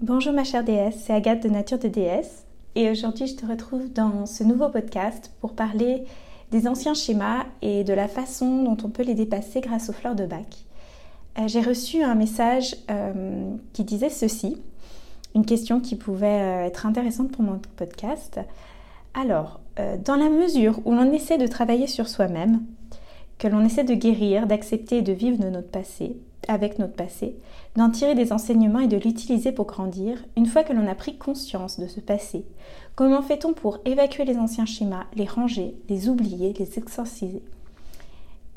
Bonjour ma chère déesse, c'est Agathe de Nature de déesse et aujourd'hui je te retrouve dans ce nouveau podcast pour parler des anciens schémas et de la façon dont on peut les dépasser grâce aux fleurs de bac. Euh, j'ai reçu un message euh, qui disait ceci, une question qui pouvait euh, être intéressante pour mon podcast. Alors, dans la mesure où l'on essaie de travailler sur soi-même, que l'on essaie de guérir, d'accepter et de vivre de notre passé, avec notre passé, d'en tirer des enseignements et de l'utiliser pour grandir, une fois que l'on a pris conscience de ce passé, comment fait-on pour évacuer les anciens schémas, les ranger, les oublier, les exorciser?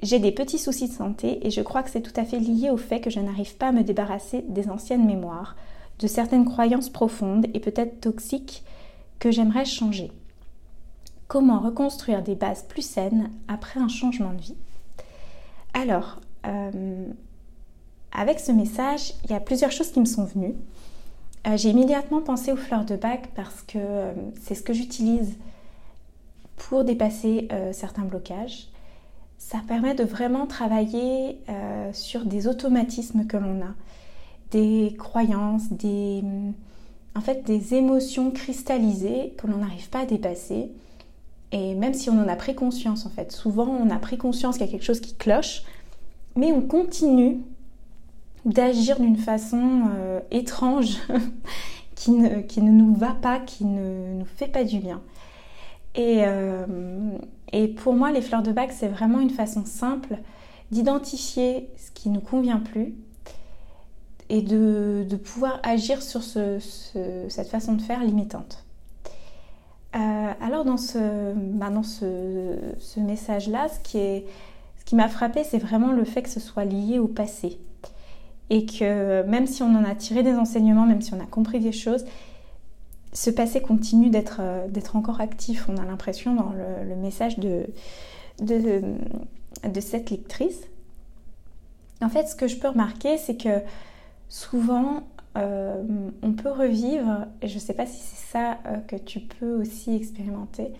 J'ai des petits soucis de santé et je crois que c'est tout à fait lié au fait que je n'arrive pas à me débarrasser des anciennes mémoires, de certaines croyances profondes et peut-être toxiques que j'aimerais changer. Comment reconstruire des bases plus saines après un changement de vie? Alors, euh, avec ce message, il y a plusieurs choses qui me sont venues. Euh, j'ai immédiatement pensé aux fleurs de bac parce que euh, c'est ce que j'utilise pour dépasser certains blocages. Ça permet de vraiment travailler sur des automatismes que l'on a, des croyances, des, en fait, des émotions cristallisées que l'on n'arrive pas à dépasser. Et même si on en a pris conscience, en fait, souvent on a pris conscience qu'il y a quelque chose qui cloche, mais on continue d'agir d'une façon euh, étrange qui, ne, qui, ne, nous va pas, qui ne nous fait pas du bien. Et, euh, et pour moi, les fleurs de bac, c'est vraiment une façon simple d'identifier ce qui ne nous convient plus et de, de pouvoir agir sur ce, cette façon de faire limitante. Euh, alors dans ce, bah ce, ce message-là, ce qui, est, ce qui m'a frappé, c'est vraiment le fait que ce soit lié au passé et que même si on en a tiré des enseignements, même si on a compris des choses, ce passé continue d'être euh, encore actif. On a l'impression dans le, message de, de, cette lectrice. En fait, ce que je peux remarquer, c'est que souvent, euh, on peut revivre, et je ne sais pas si c'est ça euh, que tu peux aussi expérimenter,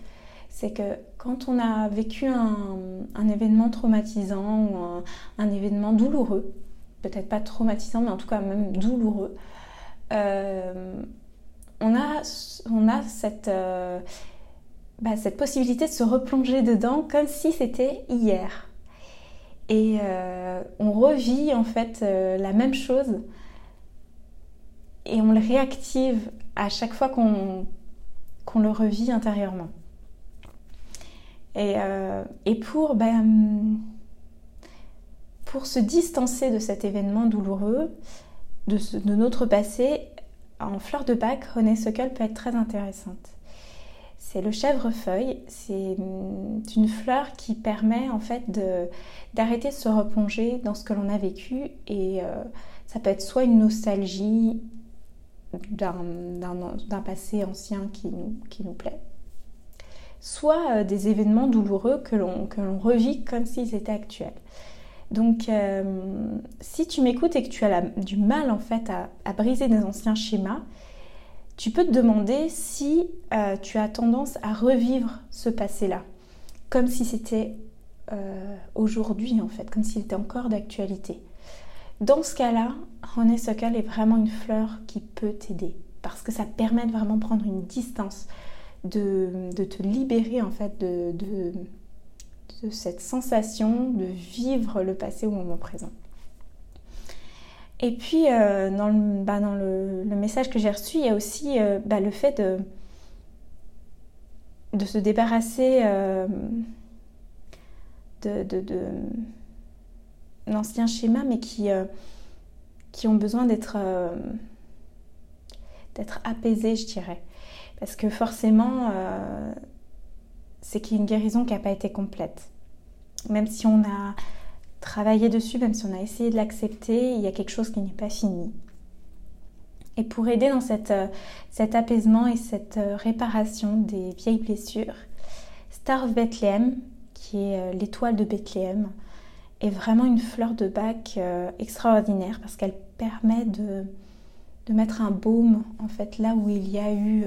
c'est que quand on a vécu un, événement traumatisant ou un, événement douloureux, peut-être pas traumatisant, mais en tout cas même douloureux, euh, on, a, euh, bah, cette possibilité de se replonger dedans comme si c'était hier. Et euh, on revit en fait la même chose et on le réactive à chaque fois qu'on qu'on le revit intérieurement. Et, pour ben, pour se distancer de cet événement douloureux, de, notre passé, en fleur de bac, René Sockel peut être très intéressante. C'est le chèvrefeuille, c'est une fleur qui permet en fait d'arrêter de, se replonger dans ce que l'on a vécu et euh, ça peut être soit une nostalgie d'un passé ancien qui nous plaît, soit euh, des événements douloureux que l'on revit comme s'ils étaient actuels. Donc, euh, si tu m'écoutes et que tu as du mal en fait à, briser des anciens schémas, tu peux te demander si euh, tu as tendance à revivre ce passé-là, comme si c'était aujourd'hui en fait, comme s'il était encore d'actualité. Dans ce cas-là, Sokal est vraiment une fleur qui peut t'aider parce que ça permet de vraiment prendre une distance, de, te libérer en fait de de cette sensation de vivre le passé au moment présent. Et puis, euh, dans, le, bah, dans le, message que j'ai reçu, il y a aussi euh, bah, le fait de, de se débarrasser euh, de, de, de d'anciens schémas, mais qui, qui ont besoin d'être, d'être apaisés, je dirais. Parce que forcément, c'est qu'il y a une guérison qui n'a pas été complète. Même si on a travaillé dessus, même si on a essayé de l'accepter, il y a quelque chose qui n'est pas fini. Et pour aider dans cette, euh, cet apaisement et cette euh, réparation des vieilles blessures, Star of Bethlehem, qui est euh, l'étoile de Bethléem, est vraiment une fleur de bac extraordinaire parce qu'elle permet de, de, mettre un baume en fait là où il y a eu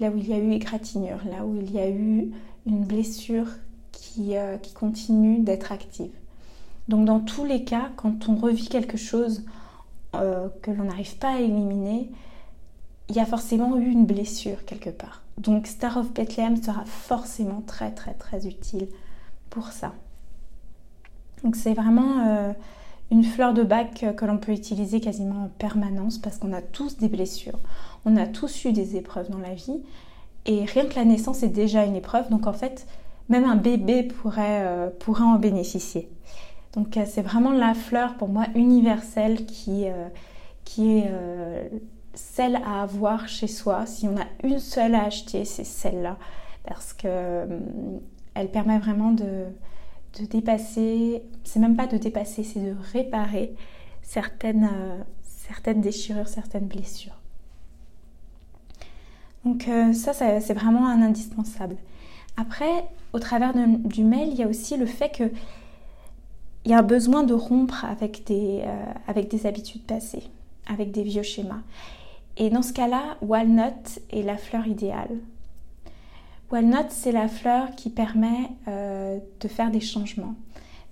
là où il y a eu égratignure, là où il y a eu une blessure qui, euh, continue d'être active. Donc dans tous les cas, quand on revit quelque chose que l'on n'arrive pas à éliminer, il y a forcément eu une blessure quelque part. Donc Star of Bethlehem sera forcément très très très utile pour ça. Donc c'est vraiment une fleur de bac que l'on peut utiliser quasiment en permanence parce qu'on a tous des blessures, on a tous eu des épreuves dans la vie et rien que la naissance est déjà une épreuve. Donc en fait, même un bébé pourrait, euh, pourrait en bénéficier. Donc euh, c'est vraiment la fleur pour moi universelle qui, euh, qui est celle à avoir chez soi. Si on a une seule à acheter, c'est celle-là. Parce que elle permet vraiment de, de dépasser, c'est même pas de dépasser, c'est de réparer certaines, certaines déchirures, certaines blessures. Donc ça, c'est vraiment un indispensable. Après, au travers du mail, il y a aussi le fait que il y a un besoin de rompre avec des, euh, avec des habitudes passées, avec des vieux schémas. Et dans ce cas-là, Walnut est la fleur idéale. Walnut, c'est la fleur qui permet euh, de faire des changements,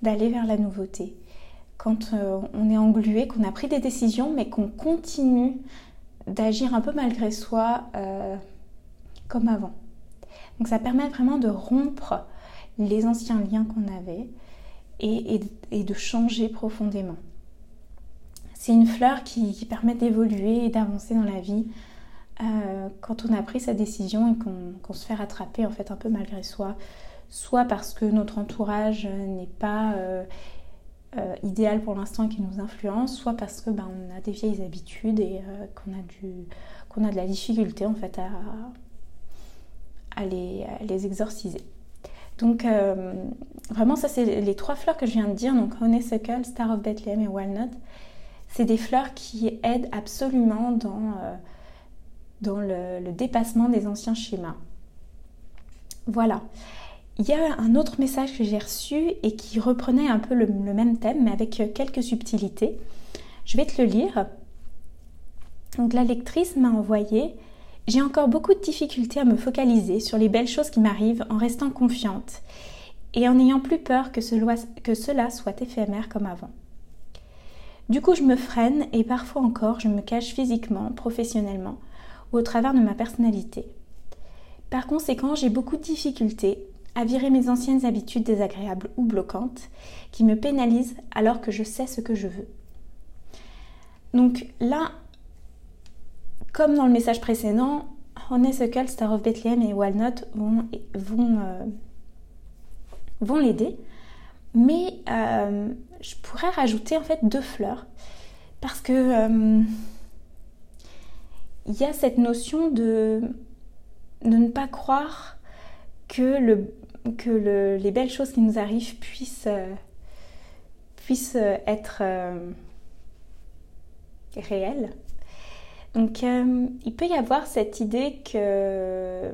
d'aller vers la nouveauté. Quand euh, on est englué, qu'on a pris des décisions, mais qu'on continue d'agir un peu malgré soi comme avant. Donc ça permet vraiment de rompre les anciens liens qu'on avait et, de changer profondément. C'est une fleur qui, permet d'évoluer et d'avancer dans la vie euh, quand on a pris sa décision et qu'on se fait rattraper en fait un peu malgré soi, soit parce que notre entourage n'est pas euh, euh, idéal pour l'instant et qui nous influence, soit parce que ben, on a des vieilles habitudes et qu'on a, qu'on a de la difficulté en fait à, à les, exorciser. Donc vraiment ça c'est les trois fleurs que je viens de dire, donc Honeysuckle, Star of Bethlehem et Walnut. C'est des fleurs qui aident absolument dans, dans le, dépassement des anciens schémas. Voilà. Il y a un autre message que j'ai reçu et qui reprenait un peu le, même thème mais avec quelques subtilités. Je vais te le lire. Donc la lectrice m'a envoyé j'ai encore beaucoup de difficultés à me focaliser sur les belles choses qui m'arrivent en restant confiante et en n'ayant plus peur que, cela soit éphémère comme avant. Du coup, je me freine et parfois encore, je me cache physiquement, professionnellement au travers de ma personnalité. Par conséquent, j'ai beaucoup de difficultés à virer mes anciennes habitudes désagréables ou bloquantes qui me pénalisent alors que je sais ce que je veux. Donc là, comme dans le message précédent, Honeysuckle, Star of Bethlehem et Walnut vont, euh, l'aider. Mais euh, je pourrais rajouter en fait deux fleurs. Parce que euh, il y a cette notion de, de ne pas croire que, le, que le, les belles choses qui nous arrivent puissent, puissent être réelles. Donc euh, il peut y avoir cette idée que,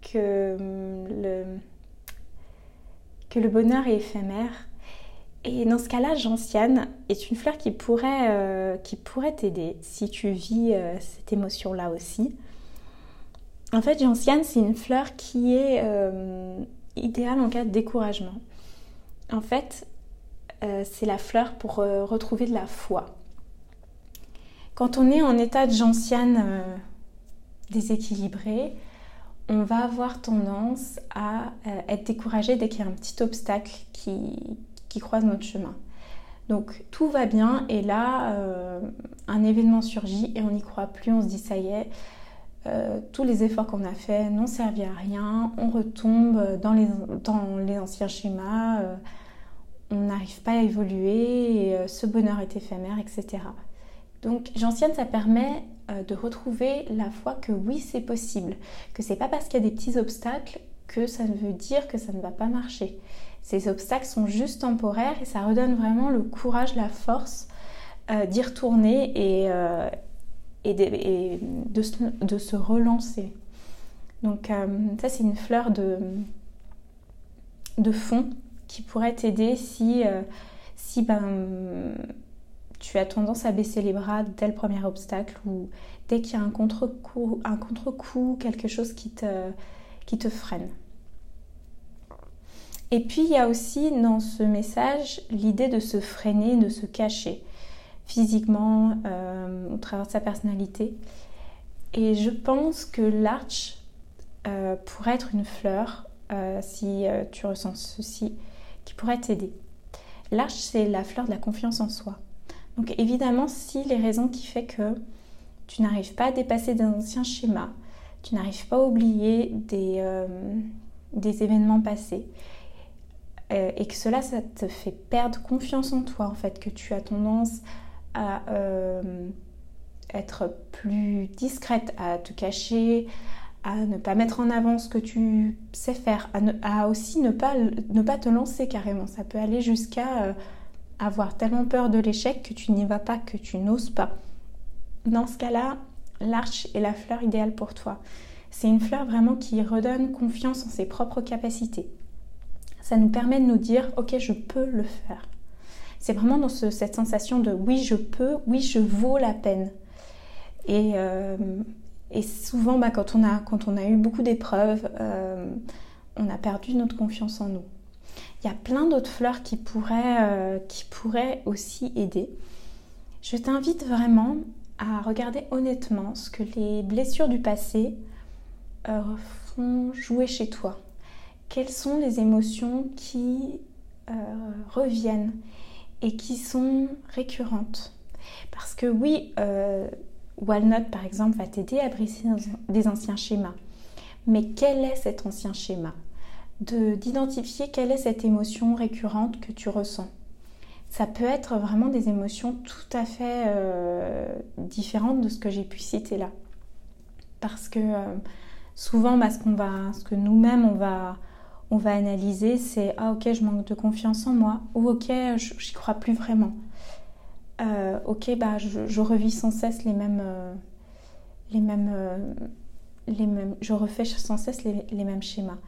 que, le, que le bonheur est éphémère. Et dans ce cas-là, gentiane est une fleur qui pourrait, euh, qui pourrait t'aider si tu vis euh, cette émotion-là aussi. En fait, gentiane, c'est une fleur qui est idéale en cas de découragement. En fait, c'est la fleur pour retrouver de la foi. Quand on est en état de gentiane euh, déséquilibré, on va avoir tendance à euh, être découragé dès qu'il y a un petit obstacle qui, croise notre chemin. Donc tout va bien et là, euh, un événement surgit et on n'y croit plus, on se dit ça y est, tous les efforts qu'on a faits n'ont servi à rien, on retombe dans les, anciens schémas, on n'arrive pas à évoluer, ce bonheur est éphémère, etc. Donc Gentiane, ça permet euh, de retrouver la foi que oui, c'est possible, que c'est pas parce qu'il y a des petits obstacles que ça veut dire que ça ne va pas marcher. Ces obstacles sont juste temporaires et ça redonne vraiment le courage, la force euh, d'y retourner et, euh, de, se, relancer. Donc ça, c'est une fleur de, fond qui pourrait t'aider si, si ben, tu as tendance à baisser les bras dès le premier obstacle ou dès qu'il y a un contre-coup, quelque chose qui te freine. Et puis il y a aussi dans ce message l'idée de se freiner, de se cacher physiquement au travers de sa personnalité. Et je pense que l'arch pourrait être une fleur, si tu ressens ceci, qui pourrait t'aider. L'arche, c'est la fleur de la confiance en soi. Donc évidemment, si les raisons qui font que tu n'arrives pas à dépasser des anciens schémas, tu n'arrives pas à oublier euh, des événements passés, euh, et que cela, ça te fait perdre confiance en toi, en fait, que tu as tendance à euh, être plus discrète, à te cacher, à ne pas mettre en avant ce que tu sais faire, à, aussi ne pas, te lancer carrément. Ça peut aller jusqu'à euh, avoir tellement peur de l'échec que tu n'y vas pas, que tu n'oses pas. Dans ce cas-là, l'arche est la fleur idéale pour toi. C'est une fleur vraiment qui redonne confiance en ses propres capacités. Ça nous permet de nous dire, ok, je peux le faire. C'est vraiment dans cette sensation de oui, je peux, oui, je vaux la peine. Et, euh, souvent, bah, quand, on a, eu beaucoup d'épreuves, euh, on a perdu notre confiance en nous. Il y a plein d'autres fleurs qui pourraient, euh, qui pourraient aussi aider. Je t'invite vraiment à regarder honnêtement ce que les blessures du passé font jouer chez toi. Quelles sont les émotions qui reviennent et qui sont récurrentes? Parce que oui, Walnut, par exemple, va t'aider à briser des anciens schémas. Mais quel est cet ancien schéma? D'identifier quelle est cette émotion récurrente que tu ressens. Ça peut être vraiment des émotions tout à fait euh, différentes de ce que j'ai pu citer là. Parce que euh, souvent, bah, va, ce que nous-mêmes, on va, on va analyser, c'est Ah ok, je manque de confiance en moi, ou Ok, j'y crois plus vraiment. Euh, ok, bah, je, revis sans cesse les mêmes, euh, les mêmes, euh, les mêmes, je refais sans cesse les, mêmes schémas.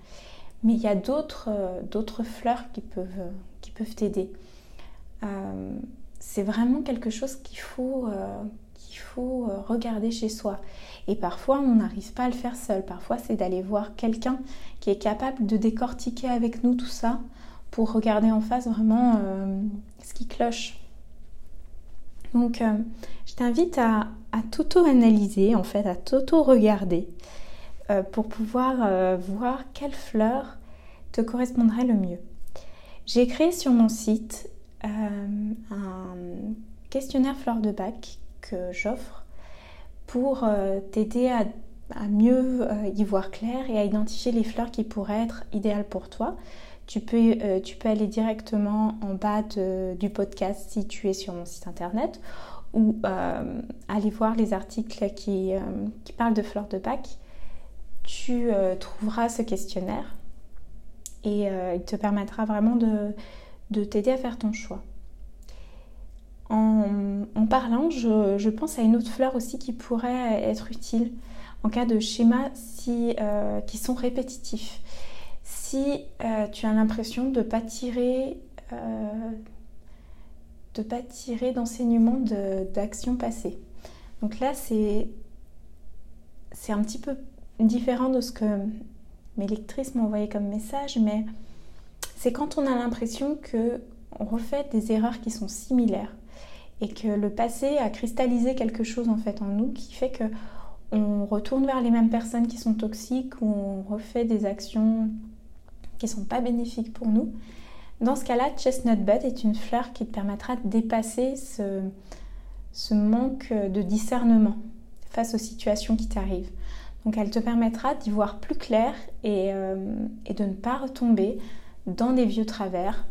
Mais il y a d'autres, d'autres fleurs qui peuvent, qui peuvent t'aider. c'est vraiment quelque chose qu'il faut, qu'il faut regarder chez soi. Et parfois, on n'arrive pas à le faire seul. Parfois, c'est d'aller voir quelqu'un qui est capable de décortiquer avec nous tout ça pour regarder en face vraiment ce qui cloche. Donc, euh, je t'invite à, t'auto-analyser, en fait, à t'auto-regarder euh, pour pouvoir euh, voir quelle fleur te correspondrait le mieux. J'ai créé sur mon site un questionnaire fleur de bac que j'offre pour t'aider à, mieux y voir clair et à identifier les fleurs qui pourraient être idéales pour toi tu peux, euh, aller directement en bas du podcast si tu es sur mon site internet ou euh, aller voir les articles qui, euh, parlent de fleurs de bac. Tu trouveras ce questionnaire et il te permettra vraiment de t'aider à faire ton choix. En, parlant, je, pense à une autre fleur aussi qui pourrait être utile en cas de schémas si, qui sont répétitifs si euh, tu as l'impression de ne pas tirer, euh, pas tirer d'enseignement d'actions passées. Donc là, c'est un petit peu différent de ce que mes lectrices envoyé comme message, mais c'est quand on a l'impression que on refait des erreurs qui sont similaires et que le passé a cristallisé quelque chose en nous qui fait que on retourne vers les mêmes personnes qui sont toxiques ou on refait des actions qui sont pas bénéfiques pour nous. Dans ce cas-là, Chestnut Bud est une fleur qui te permettra de dépasser ce, ce manque de discernement face aux situations qui t'arrivent. Donc elle te permettra d'y voir plus clair et, euh, et, de ne pas retomber dans des vieux travers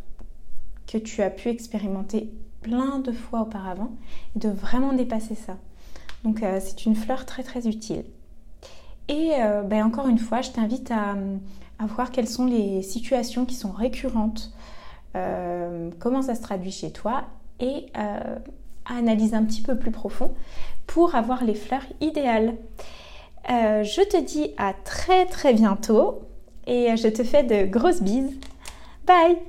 que tu as pu expérimenter plein de fois auparavant et de vraiment dépasser ça. Donc euh, c'est une fleur très très utile. Et euh, ben, encore une fois, je t'invite à, voir quelles sont les situations qui sont récurrentes, euh, comment ça se traduit chez toi et à analyser un petit peu plus profond pour avoir les fleurs idéales. Je te dis à très très bientôt et je te fais de grosses bises. Bye